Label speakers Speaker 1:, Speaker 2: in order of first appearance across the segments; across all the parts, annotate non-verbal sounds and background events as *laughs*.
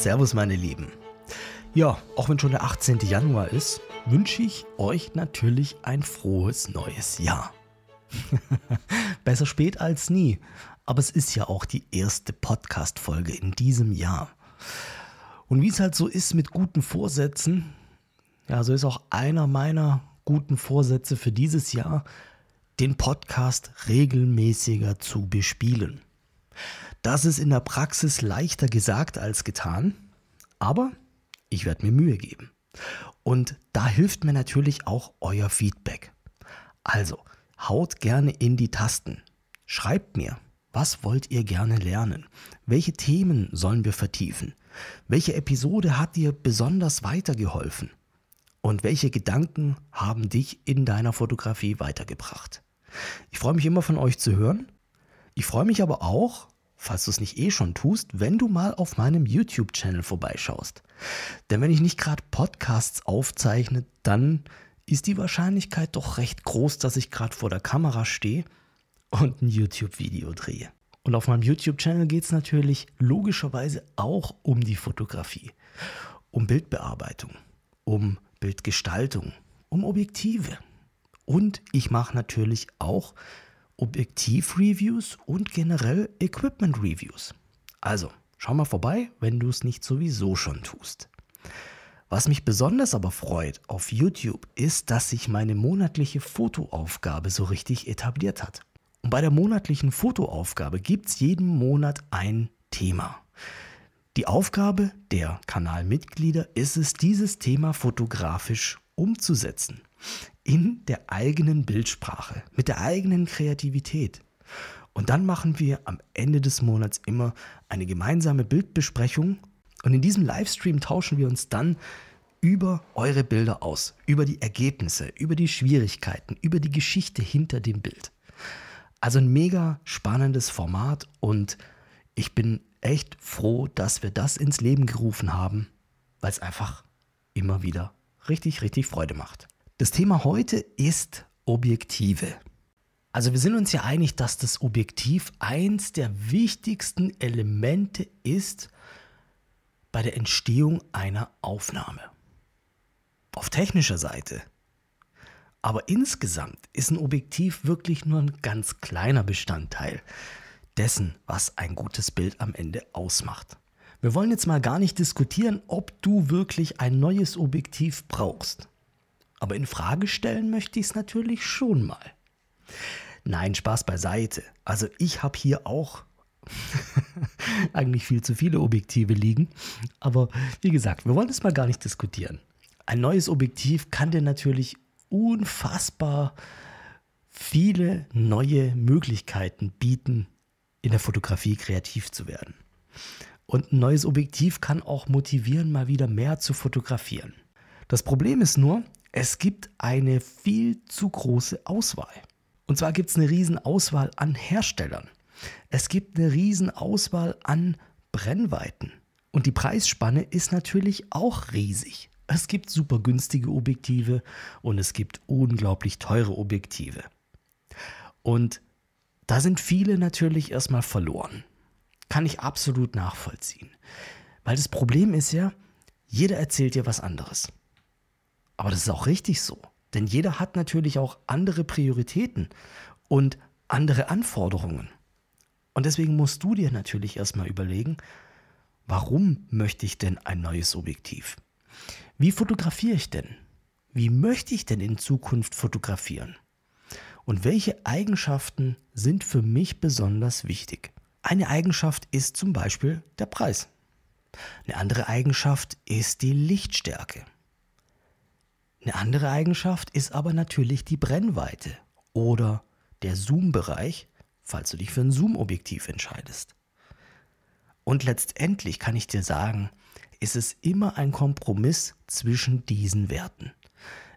Speaker 1: Servus, meine Lieben. Ja, auch wenn schon der 18. Januar ist, wünsche ich euch natürlich ein frohes neues Jahr. *laughs* Besser spät als nie, aber es ist ja auch die erste Podcast-Folge in diesem Jahr. Und wie es halt so ist mit guten Vorsätzen, ja, so ist auch einer meiner guten Vorsätze für dieses Jahr, den Podcast regelmäßiger zu bespielen. Das ist in der Praxis leichter gesagt als getan, aber ich werde mir Mühe geben. Und da hilft mir natürlich auch euer Feedback. Also, haut gerne in die Tasten. Schreibt mir, was wollt ihr gerne lernen? Welche Themen sollen wir vertiefen? Welche Episode hat dir besonders weitergeholfen? Und welche Gedanken haben dich in deiner Fotografie weitergebracht? Ich freue mich immer von euch zu hören. Ich freue mich aber auch, falls du es nicht eh schon tust, wenn du mal auf meinem YouTube-Channel vorbeischaust. Denn wenn ich nicht gerade Podcasts aufzeichne, dann ist die Wahrscheinlichkeit doch recht groß, dass ich gerade vor der Kamera stehe und ein YouTube-Video drehe. Und auf meinem YouTube-Channel geht es natürlich logischerweise auch um die Fotografie, um Bildbearbeitung, um Bildgestaltung, um Objektive. Und ich mache natürlich auch Objektiv-Reviews und generell Equipment-Reviews. Also, schau mal vorbei, wenn du es nicht sowieso schon tust. Was mich besonders aber freut auf YouTube ist, dass sich meine monatliche Fotoaufgabe so richtig etabliert hat. Und bei der monatlichen Fotoaufgabe gibt es jeden Monat ein Thema. Die Aufgabe der Kanalmitglieder ist es, dieses Thema fotografisch umzusetzen in der eigenen Bildsprache, mit der eigenen Kreativität. Und dann machen wir am Ende des Monats immer eine gemeinsame Bildbesprechung und in diesem Livestream tauschen wir uns dann über eure Bilder aus, über die Ergebnisse, über die Schwierigkeiten, über die Geschichte hinter dem Bild. Also ein mega spannendes Format und ich bin echt froh, dass wir das ins Leben gerufen haben, weil es einfach immer wieder richtig, richtig Freude macht. Das Thema heute ist Objektive. Also wir sind uns ja einig, dass das Objektiv eins der wichtigsten Elemente ist bei der Entstehung einer Aufnahme. Auf technischer Seite. Aber insgesamt ist ein Objektiv wirklich nur ein ganz kleiner Bestandteil dessen, was ein gutes Bild am Ende ausmacht. Wir wollen jetzt mal gar nicht diskutieren, ob du wirklich ein neues Objektiv brauchst. Aber in Frage stellen möchte ich es natürlich schon mal. Nein, Spaß beiseite. Also ich habe hier auch *laughs* eigentlich viel zu viele Objektive liegen. Aber wie gesagt, wir wollen es mal gar nicht diskutieren. Ein neues Objektiv kann dir natürlich unfassbar viele neue Möglichkeiten bieten, in der Fotografie kreativ zu werden. Und ein neues Objektiv kann auch motivieren, mal wieder mehr zu fotografieren. Das Problem ist nur, es gibt eine viel zu große Auswahl. Und zwar gibt es eine riesen Auswahl an Herstellern. Es gibt eine riesen Auswahl an Brennweiten. Und die Preisspanne ist natürlich auch riesig. Es gibt super günstige Objektive und es gibt unglaublich teure Objektive. Und da sind viele natürlich erstmal verloren. Kann ich absolut nachvollziehen. Weil das Problem ist ja, jeder erzählt dir was anderes. Aber das ist auch richtig so. Denn jeder hat natürlich auch andere Prioritäten und andere Anforderungen. Und deswegen musst du dir natürlich erstmal überlegen, warum möchte ich denn ein neues Objektiv? Wie fotografiere ich denn? Wie möchte ich denn in Zukunft fotografieren? Und welche Eigenschaften sind für mich besonders wichtig? Eine Eigenschaft ist zum Beispiel der Preis. Eine andere Eigenschaft ist die Lichtstärke. Eine andere Eigenschaft ist aber natürlich die Brennweite oder der Zoom-Bereich, falls du dich für ein Zoom-Objektiv entscheidest. Und letztendlich kann ich dir sagen, ist es immer ein Kompromiss zwischen diesen Werten.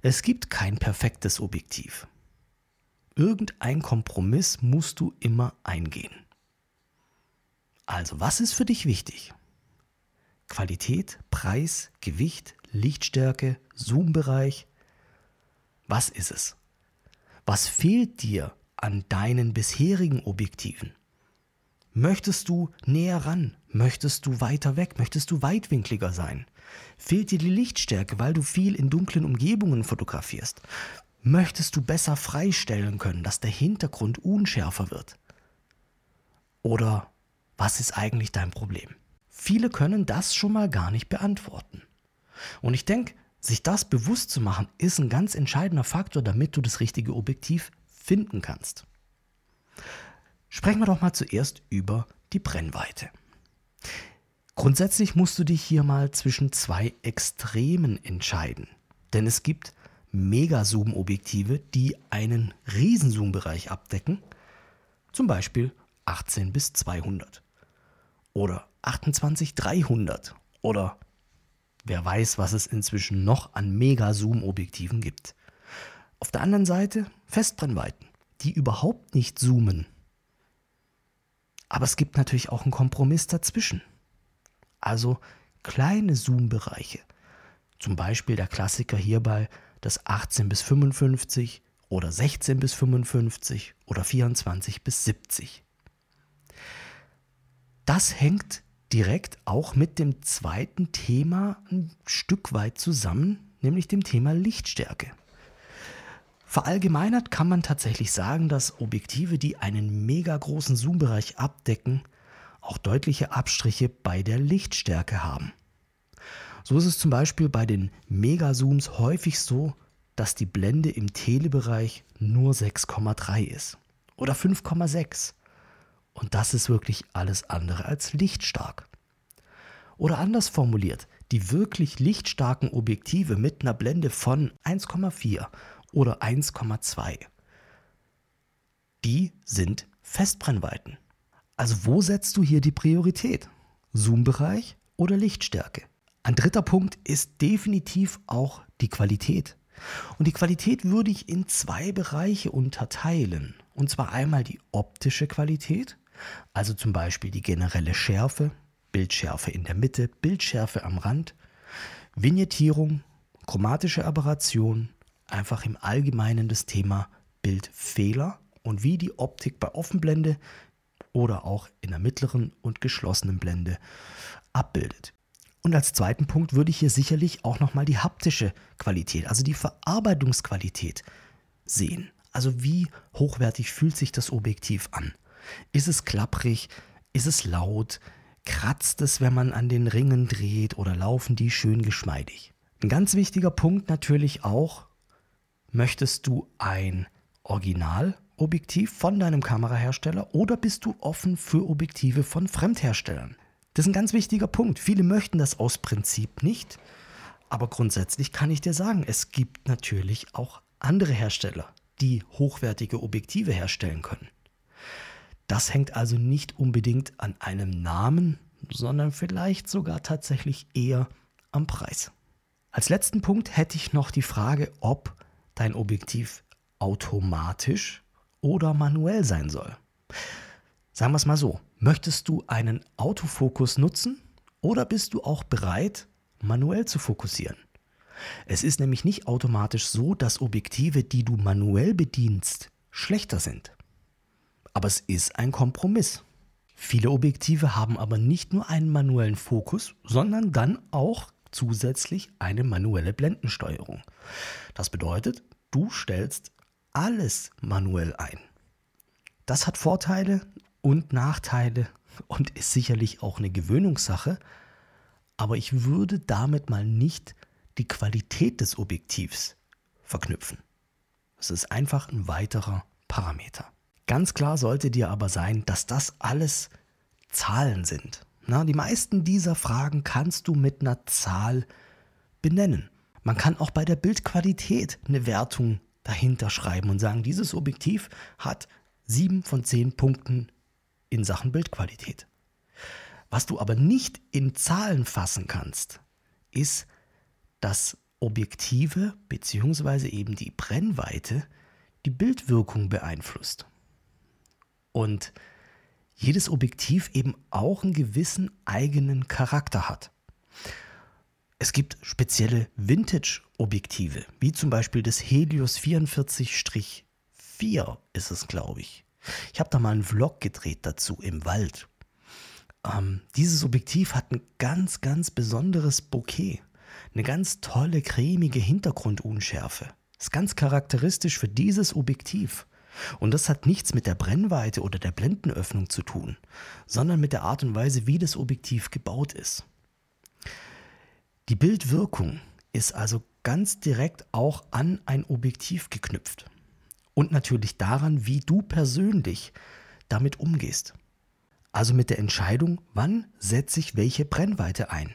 Speaker 1: Es gibt kein perfektes Objektiv. Irgendein Kompromiss musst du immer eingehen. Also, was ist für dich wichtig? Qualität, Preis, Gewicht, Lichtstärke, Zoom-Bereich? Was ist es? Was fehlt dir an deinen bisherigen Objektiven? Möchtest du näher ran? Möchtest du weiter weg? Möchtest du weitwinkliger sein? Fehlt dir die Lichtstärke, weil du viel in dunklen Umgebungen fotografierst? Möchtest du besser freistellen können, dass der Hintergrund unschärfer wird? Oder was ist eigentlich dein Problem? Viele können das schon mal gar nicht beantworten. Und ich denke, sich das bewusst zu machen, ist ein ganz entscheidender Faktor, damit du das richtige Objektiv finden kannst. Sprechen wir doch mal zuerst über die Brennweite. Grundsätzlich musst du dich hier mal zwischen zwei Extremen entscheiden. Denn es gibt Megazoom-Objektive, die einen Riesenzoom-Bereich abdecken, zum Beispiel 18 bis 200 oder 28 300 oder wer weiß, was es inzwischen noch an Mega-Zoom-Objektiven gibt. Auf der anderen Seite Festbrennweiten, die überhaupt nicht zoomen. Aber es gibt natürlich auch einen Kompromiss dazwischen. Also kleine Zoom-Bereiche. Zum Beispiel der Klassiker hierbei das 18 bis 55 oder 16 bis 55 oder 24 bis 70. Das hängt direkt auch mit dem zweiten Thema ein Stück weit zusammen, nämlich dem Thema Lichtstärke. Verallgemeinert kann man tatsächlich sagen, dass Objektive, die einen mega großen Zoombereich abdecken, auch deutliche Abstriche bei der Lichtstärke haben. So ist es zum Beispiel bei den Megazooms häufig so, dass die Blende im Telebereich nur 6,3 ist oder 5,6. Und das ist wirklich alles andere als lichtstark. Oder anders formuliert, die wirklich lichtstarken Objektive mit einer Blende von 1,4 oder 1,2, die sind Festbrennweiten. Also wo setzt du hier die Priorität? Zoom-Bereich oder Lichtstärke? Ein dritter Punkt ist definitiv auch die Qualität. Und die Qualität würde ich in zwei Bereiche unterteilen. Und zwar einmal die optische Qualität, also zum Beispiel die generelle Schärfe, Bildschärfe in der Mitte, Bildschärfe am Rand, Vignettierung, chromatische Aberration, einfach im Allgemeinen das Thema Bildfehler und wie die Optik bei Offenblende oder auch in der mittleren und geschlossenen Blende abbildet. Und als zweiten Punkt würde ich hier sicherlich auch nochmal die haptische Qualität, also die Verarbeitungsqualität sehen. Also wie hochwertig fühlt sich das Objektiv an? Ist es klapprig? Ist es laut? Kratzt es, wenn man an den Ringen dreht oder laufen die schön geschmeidig? Ein ganz wichtiger Punkt natürlich auch, möchtest du ein Originalobjektiv von deinem Kamerahersteller oder bist du offen für Objektive von Fremdherstellern? Das ist ein ganz wichtiger Punkt. Viele möchten das aus Prinzip nicht, aber grundsätzlich kann ich dir sagen, es gibt natürlich auch andere Hersteller, die hochwertige Objektive herstellen können. Das hängt also nicht unbedingt an einem Namen, sondern vielleicht sogar tatsächlich eher am Preis. Als letzten Punkt hätte ich noch die Frage, ob dein Objektiv automatisch oder manuell sein soll. Sagen wir es mal so, möchtest du einen Autofokus nutzen oder bist du auch bereit, manuell zu fokussieren? Es ist nämlich nicht automatisch so, dass Objektive, die du manuell bedienst, schlechter sind. Aber es ist ein Kompromiss. Viele Objektive haben aber nicht nur einen manuellen Fokus, sondern dann auch zusätzlich eine manuelle Blendensteuerung. Das bedeutet, du stellst alles manuell ein. Das hat Vorteile und Nachteile und ist sicherlich auch eine Gewöhnungssache, aber ich würde damit mal nicht die Qualität des Objektivs verknüpfen. Es ist einfach ein weiterer Parameter. Ganz klar sollte dir aber sein, dass das alles Zahlen sind. Na, die meisten dieser Fragen kannst du mit einer Zahl benennen. Man kann auch bei der Bildqualität eine Wertung dahinter schreiben und sagen, dieses Objektiv hat sieben von zehn Punkten in Sachen Bildqualität. Was du aber nicht in Zahlen fassen kannst, ist, dass Objektive bzw. eben die Brennweite die Bildwirkung beeinflusst. Und jedes Objektiv eben auch einen gewissen eigenen Charakter hat. Es gibt spezielle Vintage-Objektive, wie zum Beispiel das Helios 44-4 ist es, glaube ich. Ich habe da mal einen Vlog gedreht dazu im Wald. Ähm, dieses Objektiv hat ein ganz, ganz besonderes Bouquet. Eine ganz tolle, cremige Hintergrundunschärfe. Ist ganz charakteristisch für dieses Objektiv. Und das hat nichts mit der Brennweite oder der Blendenöffnung zu tun, sondern mit der Art und Weise, wie das Objektiv gebaut ist. Die Bildwirkung ist also ganz direkt auch an ein Objektiv geknüpft. Und natürlich daran, wie du persönlich damit umgehst. Also mit der Entscheidung, wann setze ich welche Brennweite ein?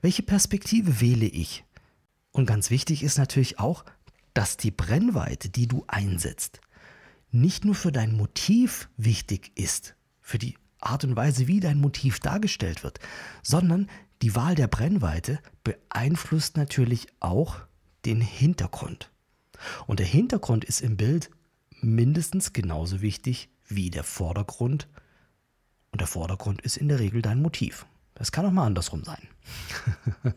Speaker 1: Welche Perspektive wähle ich? Und ganz wichtig ist natürlich auch, dass die Brennweite, die du einsetzt, nicht nur für dein Motiv wichtig ist, für die Art und Weise, wie dein Motiv dargestellt wird, sondern die Wahl der Brennweite beeinflusst natürlich auch den Hintergrund. Und der Hintergrund ist im Bild mindestens genauso wichtig wie der Vordergrund. Und der Vordergrund ist in der Regel dein Motiv. Das kann auch mal andersrum sein. *laughs*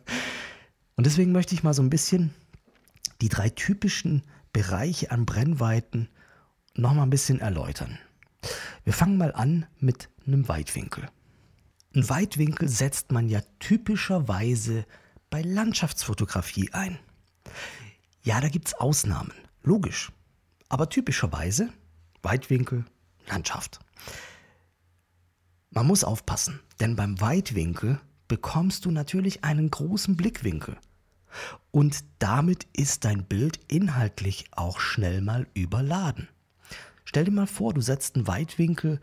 Speaker 1: und deswegen möchte ich mal so ein bisschen die drei typischen Bereiche an Brennweiten noch mal ein bisschen erläutern. Wir fangen mal an mit einem Weitwinkel. Ein Weitwinkel setzt man ja typischerweise bei Landschaftsfotografie ein. Ja, da gibt es Ausnahmen, logisch. Aber typischerweise Weitwinkel, Landschaft. Man muss aufpassen, denn beim Weitwinkel bekommst du natürlich einen großen Blickwinkel. Und damit ist dein Bild inhaltlich auch schnell mal überladen. Stell dir mal vor, du setzt einen Weitwinkel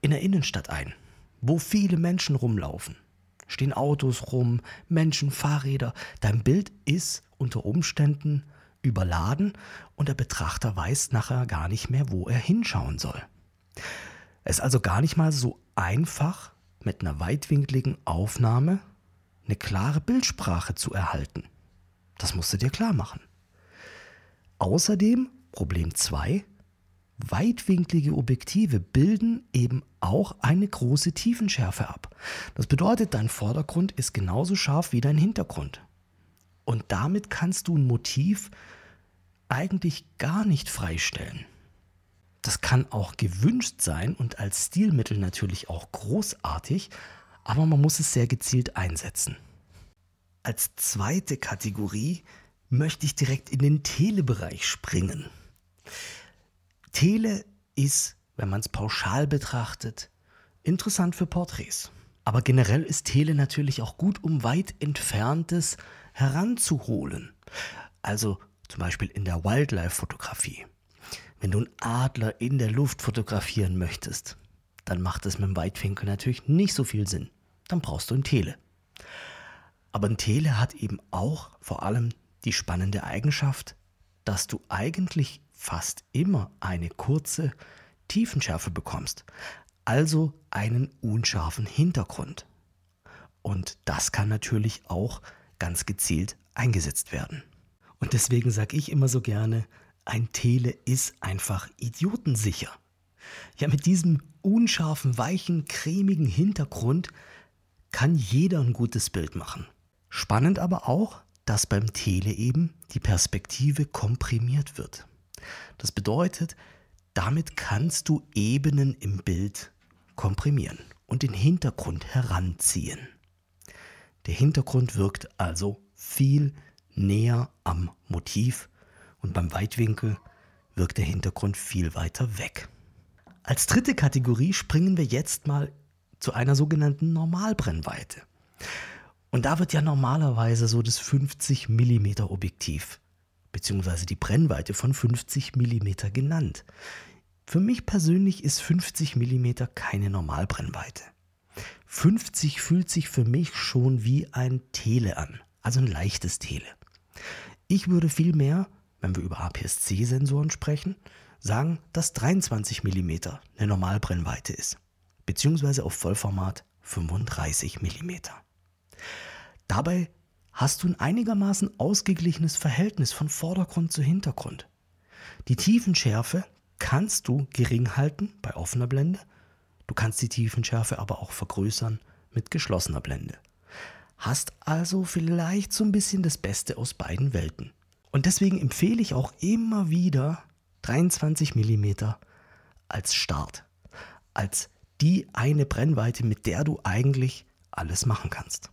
Speaker 1: in der Innenstadt ein, wo viele Menschen rumlaufen. Stehen Autos rum, Menschen, Fahrräder. Dein Bild ist unter Umständen überladen und der Betrachter weiß nachher gar nicht mehr, wo er hinschauen soll. Es ist also gar nicht mal so einfach, mit einer weitwinkligen Aufnahme eine klare Bildsprache zu erhalten. Das musst du dir klar machen. Außerdem, Problem 2, weitwinklige Objektive bilden eben auch eine große Tiefenschärfe ab. Das bedeutet, dein Vordergrund ist genauso scharf wie dein Hintergrund. Und damit kannst du ein Motiv eigentlich gar nicht freistellen. Das kann auch gewünscht sein und als Stilmittel natürlich auch großartig, aber man muss es sehr gezielt einsetzen. Als zweite Kategorie möchte ich direkt in den Telebereich springen. Tele ist, wenn man es pauschal betrachtet, interessant für Porträts. Aber generell ist Tele natürlich auch gut, um weit entferntes heranzuholen. Also zum Beispiel in der Wildlife-Fotografie. Wenn du einen Adler in der Luft fotografieren möchtest, dann macht es mit dem Weitwinkel natürlich nicht so viel Sinn. Dann brauchst du ein Tele. Aber ein Tele hat eben auch vor allem die spannende Eigenschaft, dass du eigentlich fast immer eine kurze Tiefenschärfe bekommst, also einen unscharfen Hintergrund. Und das kann natürlich auch ganz gezielt eingesetzt werden. Und deswegen sage ich immer so gerne, ein Tele ist einfach idiotensicher. Ja, mit diesem unscharfen, weichen, cremigen Hintergrund kann jeder ein gutes Bild machen. Spannend aber auch, dass beim Tele eben die Perspektive komprimiert wird. Das bedeutet, damit kannst du Ebenen im Bild komprimieren und den Hintergrund heranziehen. Der Hintergrund wirkt also viel näher am Motiv und beim Weitwinkel wirkt der Hintergrund viel weiter weg. Als dritte Kategorie springen wir jetzt mal zu einer sogenannten Normalbrennweite. Und da wird ja normalerweise so das 50 mm Objektiv bzw. die Brennweite von 50 mm genannt. Für mich persönlich ist 50 mm keine Normalbrennweite. 50 fühlt sich für mich schon wie ein Tele an, also ein leichtes Tele. Ich würde vielmehr wenn wir über APS-C-Sensoren sprechen, sagen, dass 23 mm eine Normalbrennweite ist, beziehungsweise auf Vollformat 35 mm. Dabei hast du ein einigermaßen ausgeglichenes Verhältnis von Vordergrund zu Hintergrund. Die Tiefenschärfe kannst du gering halten bei offener Blende, du kannst die Tiefenschärfe aber auch vergrößern mit geschlossener Blende. Hast also vielleicht so ein bisschen das Beste aus beiden Welten. Und deswegen empfehle ich auch immer wieder 23 mm als Start, als die eine Brennweite, mit der du eigentlich alles machen kannst.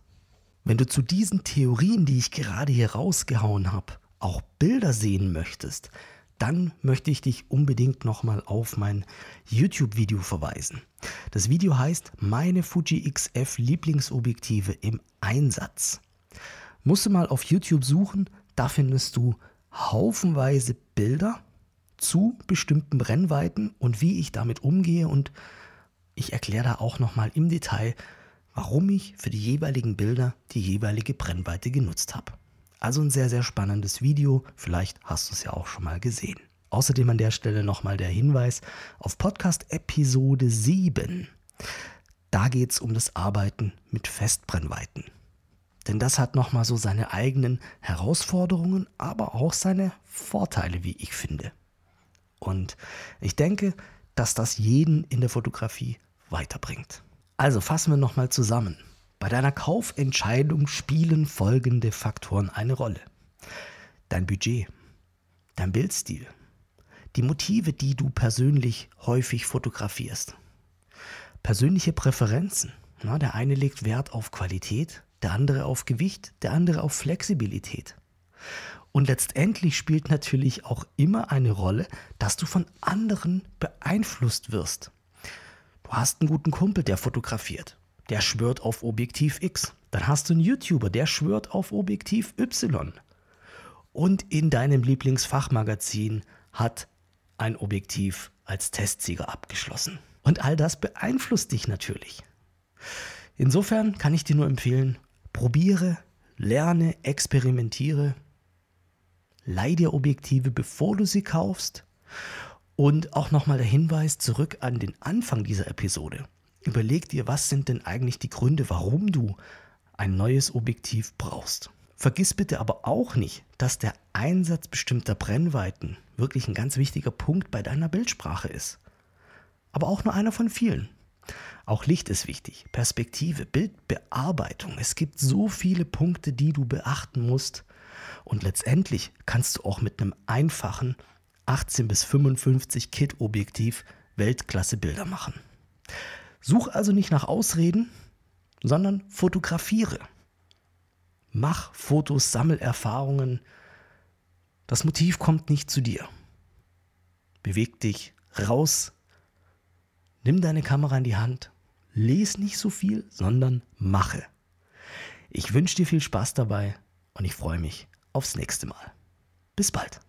Speaker 1: Wenn du zu diesen Theorien, die ich gerade hier rausgehauen habe, auch Bilder sehen möchtest, dann möchte ich dich unbedingt nochmal auf mein YouTube-Video verweisen. Das Video heißt Meine Fuji XF Lieblingsobjektive im Einsatz. Musst du mal auf YouTube suchen, da findest du haufenweise Bilder zu bestimmten Brennweiten und wie ich damit umgehe und ich erkläre da auch nochmal im Detail, warum ich für die jeweiligen Bilder die jeweilige Brennweite genutzt habe. Also ein sehr, sehr spannendes Video. Vielleicht hast du es ja auch schon mal gesehen. Außerdem an der Stelle nochmal der Hinweis auf Podcast Episode 7. Da geht es um das Arbeiten mit Festbrennweiten. Denn das hat nochmal so seine eigenen Herausforderungen, aber auch seine Vorteile, wie ich finde. Und ich denke, dass das jeden in der Fotografie weiterbringt. Also fassen wir nochmal zusammen. Bei deiner Kaufentscheidung spielen folgende Faktoren eine Rolle. Dein Budget, dein Bildstil, die Motive, die du persönlich häufig fotografierst, persönliche Präferenzen. Na, der eine legt Wert auf Qualität, der andere auf Gewicht, der andere auf Flexibilität. Und letztendlich spielt natürlich auch immer eine Rolle, dass du von anderen beeinflusst wirst. Du hast einen guten Kumpel, der fotografiert der schwört auf Objektiv X. Dann hast du einen YouTuber, der schwört auf Objektiv Y. Und in deinem Lieblingsfachmagazin hat ein Objektiv als Testsieger abgeschlossen. Und all das beeinflusst dich natürlich. Insofern kann ich dir nur empfehlen, probiere, lerne, experimentiere, leih dir Objektive, bevor du sie kaufst. Und auch nochmal der Hinweis zurück an den Anfang dieser Episode. Überleg dir, was sind denn eigentlich die Gründe, warum du ein neues Objektiv brauchst. Vergiss bitte aber auch nicht, dass der Einsatz bestimmter Brennweiten wirklich ein ganz wichtiger Punkt bei deiner Bildsprache ist. Aber auch nur einer von vielen. Auch Licht ist wichtig, Perspektive, Bildbearbeitung. Es gibt so viele Punkte, die du beachten musst. Und letztendlich kannst du auch mit einem einfachen 18 bis 55 Kit Objektiv Weltklasse Bilder machen. Such also nicht nach Ausreden, sondern fotografiere. Mach Fotos, sammel Erfahrungen. Das Motiv kommt nicht zu dir. Beweg dich raus, nimm deine Kamera in die Hand, les nicht so viel, sondern mache. Ich wünsche dir viel Spaß dabei und ich freue mich aufs nächste Mal. Bis bald.